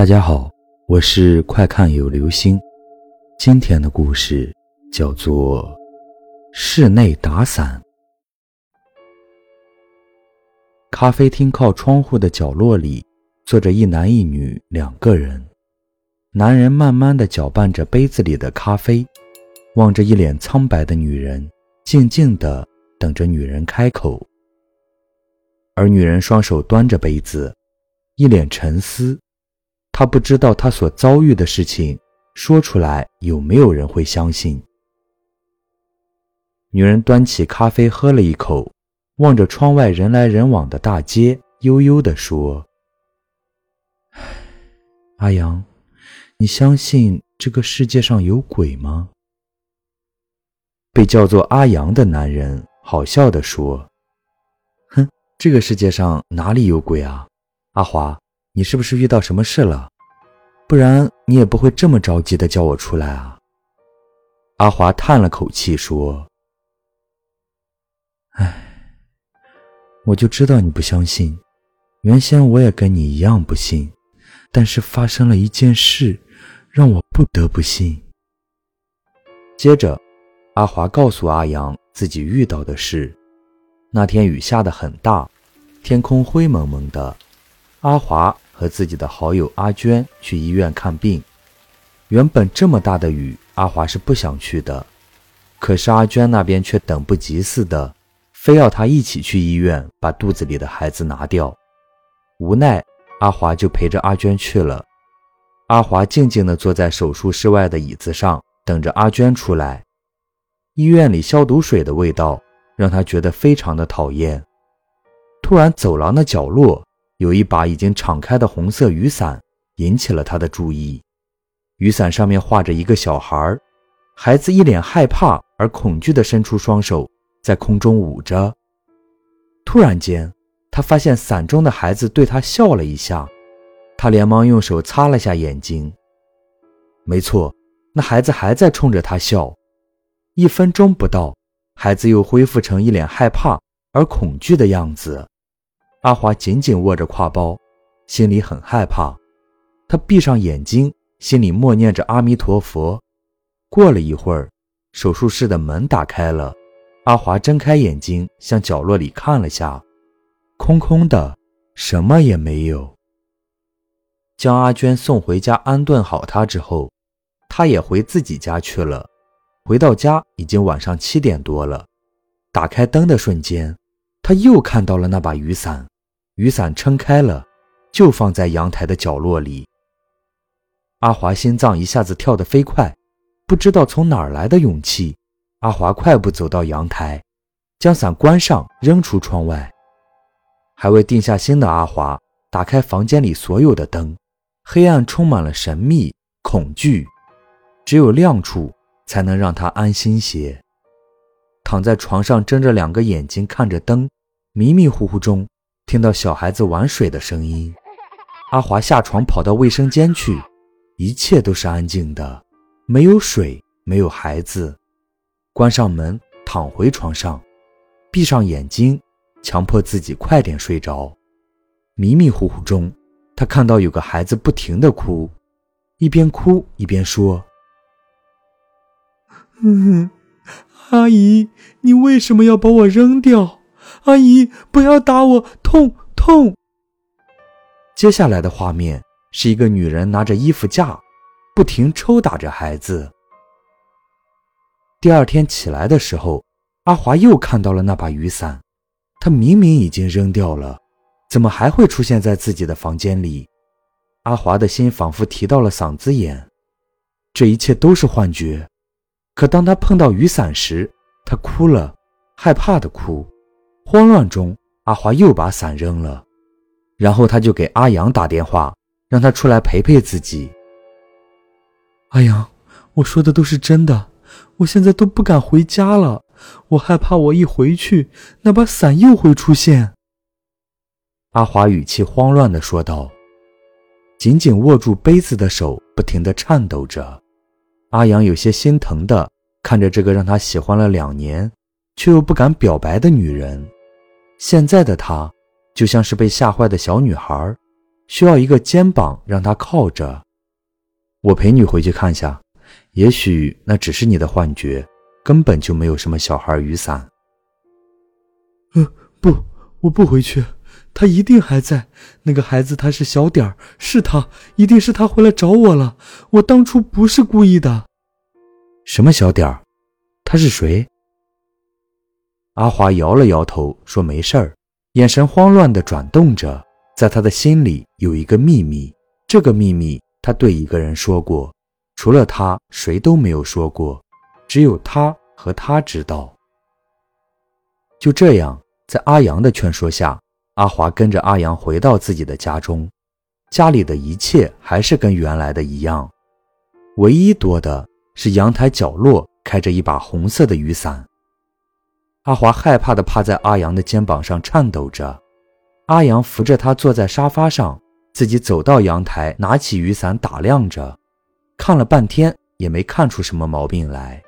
大家好，我是快看有流星。今天的故事叫做《室内打伞》。咖啡厅靠窗户的角落里，坐着一男一女两个人。男人慢慢的搅拌着杯子里的咖啡，望着一脸苍白的女人，静静的等着女人开口。而女人双手端着杯子，一脸沉思。他不知道他所遭遇的事情说出来有没有人会相信。女人端起咖啡喝了一口，望着窗外人来人往的大街，悠悠地说：“阿阳。”你相信这个世界上有鬼吗？被叫做阿阳的男人好笑地说：“哼，这个世界上哪里有鬼啊？阿华，你是不是遇到什么事了？不然你也不会这么着急的叫我出来啊。”阿华叹了口气说：“哎，我就知道你不相信，原先我也跟你一样不信，但是发生了一件事。”让我不得不信。接着，阿华告诉阿阳自己遇到的事。那天雨下得很大，天空灰蒙蒙的。阿华和自己的好友阿娟去医院看病。原本这么大的雨，阿华是不想去的，可是阿娟那边却等不及似的，非要他一起去医院把肚子里的孩子拿掉。无奈，阿华就陪着阿娟去了。阿华静静地坐在手术室外的椅子上，等着阿娟出来。医院里消毒水的味道让他觉得非常的讨厌。突然，走廊的角落有一把已经敞开的红色雨伞，引起了他的注意。雨伞上面画着一个小孩，孩子一脸害怕而恐惧地伸出双手，在空中舞着。突然间，他发现伞中的孩子对他笑了一下。他连忙用手擦了下眼睛。没错，那孩子还在冲着他笑。一分钟不到，孩子又恢复成一脸害怕而恐惧的样子。阿华紧紧握着挎包，心里很害怕。他闭上眼睛，心里默念着阿弥陀佛。过了一会儿，手术室的门打开了。阿华睁开眼睛，向角落里看了下，空空的，什么也没有。将阿娟送回家安顿好她之后，他也回自己家去了。回到家已经晚上七点多了。打开灯的瞬间，他又看到了那把雨伞。雨伞撑开了，就放在阳台的角落里。阿华心脏一下子跳得飞快，不知道从哪儿来的勇气。阿华快步走到阳台，将伞关上，扔出窗外。还未定下心的阿华打开房间里所有的灯。黑暗充满了神秘恐惧，只有亮处才能让他安心些。躺在床上，睁着两个眼睛看着灯，迷迷糊糊中听到小孩子玩水的声音。阿华下床跑到卫生间去，一切都是安静的，没有水，没有孩子。关上门，躺回床上，闭上眼睛，强迫自己快点睡着。迷迷糊糊中。他看到有个孩子不停的哭，一边哭一边说：“嗯，阿姨，你为什么要把我扔掉？阿姨，不要打我，痛痛。”接下来的画面是一个女人拿着衣服架，不停抽打着孩子。第二天起来的时候，阿华又看到了那把雨伞，他明明已经扔掉了。怎么还会出现在自己的房间里？阿华的心仿佛提到了嗓子眼，这一切都是幻觉。可当他碰到雨伞时，他哭了，害怕的哭。慌乱中，阿华又把伞扔了，然后他就给阿阳打电话，让他出来陪陪自己。阿阳，我说的都是真的，我现在都不敢回家了，我害怕我一回去，那把伞又会出现。阿华语气慌乱地说道，紧紧握住杯子的手不停地颤抖着。阿阳有些心疼地看着这个让他喜欢了两年却又不敢表白的女人。现在的她就像是被吓坏的小女孩，需要一个肩膀让她靠着。我陪你回去看下，也许那只是你的幻觉，根本就没有什么小孩雨伞。呃，不，我不回去，他一定还在。那个孩子他是小点儿，是他，一定是他回来找我了。我当初不是故意的。什么小点儿？他是谁？阿华摇了摇头，说：“没事儿。”眼神慌乱地转动着，在他的心里有一个秘密，这个秘密他对一个人说过，除了他谁都没有说过，只有他和他知道。就这样，在阿阳的劝说下，阿华跟着阿阳回到自己的家中，家里的一切还是跟原来的一样，唯一多的是阳台角落开着一把红色的雨伞。阿华害怕地趴在阿阳的肩膀上颤抖着，阿阳扶着他坐在沙发上，自己走到阳台，拿起雨伞打量着，看了半天也没看出什么毛病来。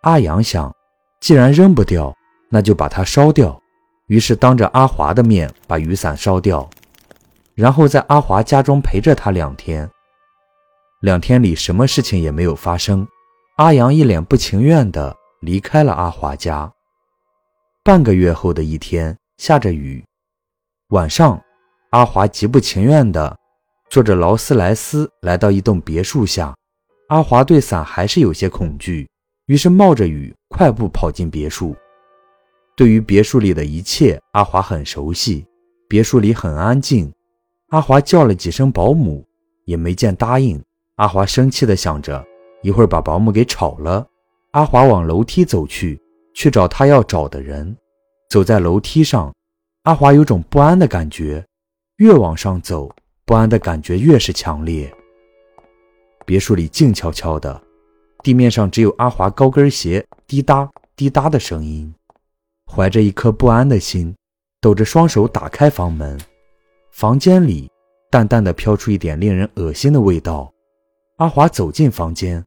阿阳想，既然扔不掉，那就把它烧掉，于是当着阿华的面把雨伞烧掉，然后在阿华家中陪着他两天。两天里什么事情也没有发生，阿阳一脸不情愿地离开了阿华家。半个月后的一天，下着雨。晚上，阿华极不情愿地坐着劳斯莱斯来到一栋别墅下。阿华对伞还是有些恐惧，于是冒着雨快步跑进别墅。对于别墅里的一切，阿华很熟悉。别墅里很安静。阿华叫了几声保姆，也没见答应。阿华生气地想着，一会儿把保姆给吵了。阿华往楼梯走去。去找他要找的人，走在楼梯上，阿华有种不安的感觉，越往上走，不安的感觉越是强烈。别墅里静悄悄的，地面上只有阿华高跟鞋滴答滴答的声音。怀着一颗不安的心，抖着双手打开房门，房间里淡淡的飘出一点令人恶心的味道。阿华走进房间，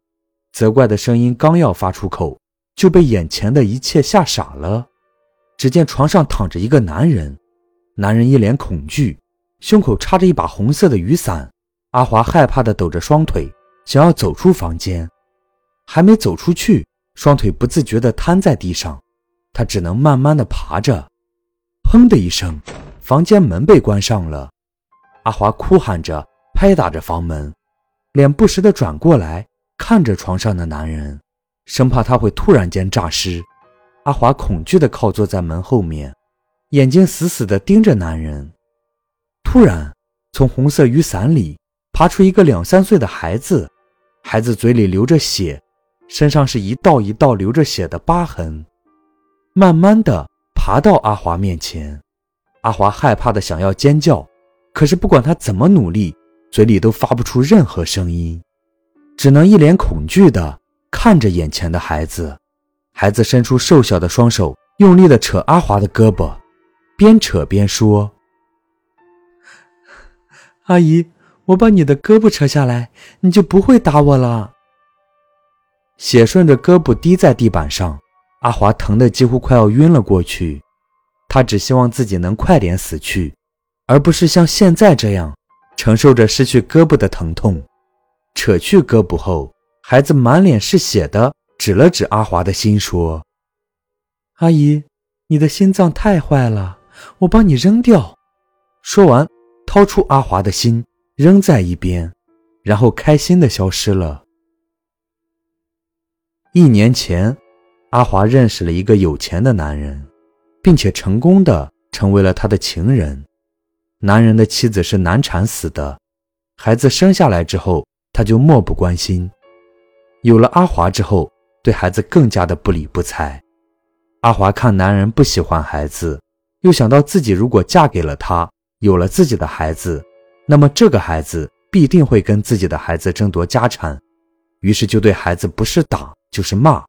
责怪的声音刚要发出口。就被眼前的一切吓傻了。只见床上躺着一个男人，男人一脸恐惧，胸口插着一把红色的雨伞。阿华害怕地抖着双腿，想要走出房间，还没走出去，双腿不自觉地瘫在地上，他只能慢慢地爬着。砰的一声，房间门被关上了。阿华哭喊着，拍打着房门，脸不时地转过来看着床上的男人。生怕他会突然间诈尸，阿华恐惧地靠坐在门后面，眼睛死死地盯着男人。突然，从红色雨伞里爬出一个两三岁的孩子，孩子嘴里流着血，身上是一道一道流着血的疤痕。慢慢地爬到阿华面前，阿华害怕的想要尖叫，可是不管他怎么努力，嘴里都发不出任何声音，只能一脸恐惧的。看着眼前的孩子，孩子伸出瘦小的双手，用力的扯阿华的胳膊，边扯边说：“ 阿姨，我把你的胳膊扯下来，你就不会打我了。”血顺着胳膊滴在地板上，阿华疼得几乎快要晕了过去。他只希望自己能快点死去，而不是像现在这样承受着失去胳膊的疼痛。扯去胳膊后。孩子满脸是血的，指了指阿华的心，说：“阿姨，你的心脏太坏了，我帮你扔掉。”说完，掏出阿华的心，扔在一边，然后开心的消失了。一年前，阿华认识了一个有钱的男人，并且成功的成为了他的情人。男人的妻子是难产死的，孩子生下来之后，他就漠不关心。有了阿华之后，对孩子更加的不理不睬。阿华看男人不喜欢孩子，又想到自己如果嫁给了他，有了自己的孩子，那么这个孩子必定会跟自己的孩子争夺家产，于是就对孩子不是打就是骂。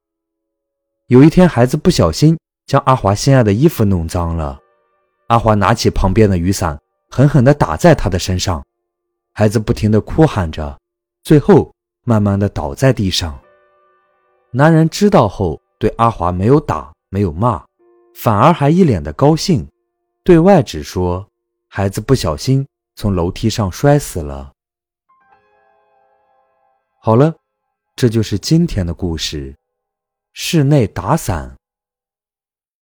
有一天，孩子不小心将阿华心爱的衣服弄脏了，阿华拿起旁边的雨伞，狠狠地打在他的身上，孩子不停地哭喊着，最后。慢慢的倒在地上。男人知道后，对阿华没有打，没有骂，反而还一脸的高兴，对外只说孩子不小心从楼梯上摔死了。好了，这就是今天的故事。室内打伞。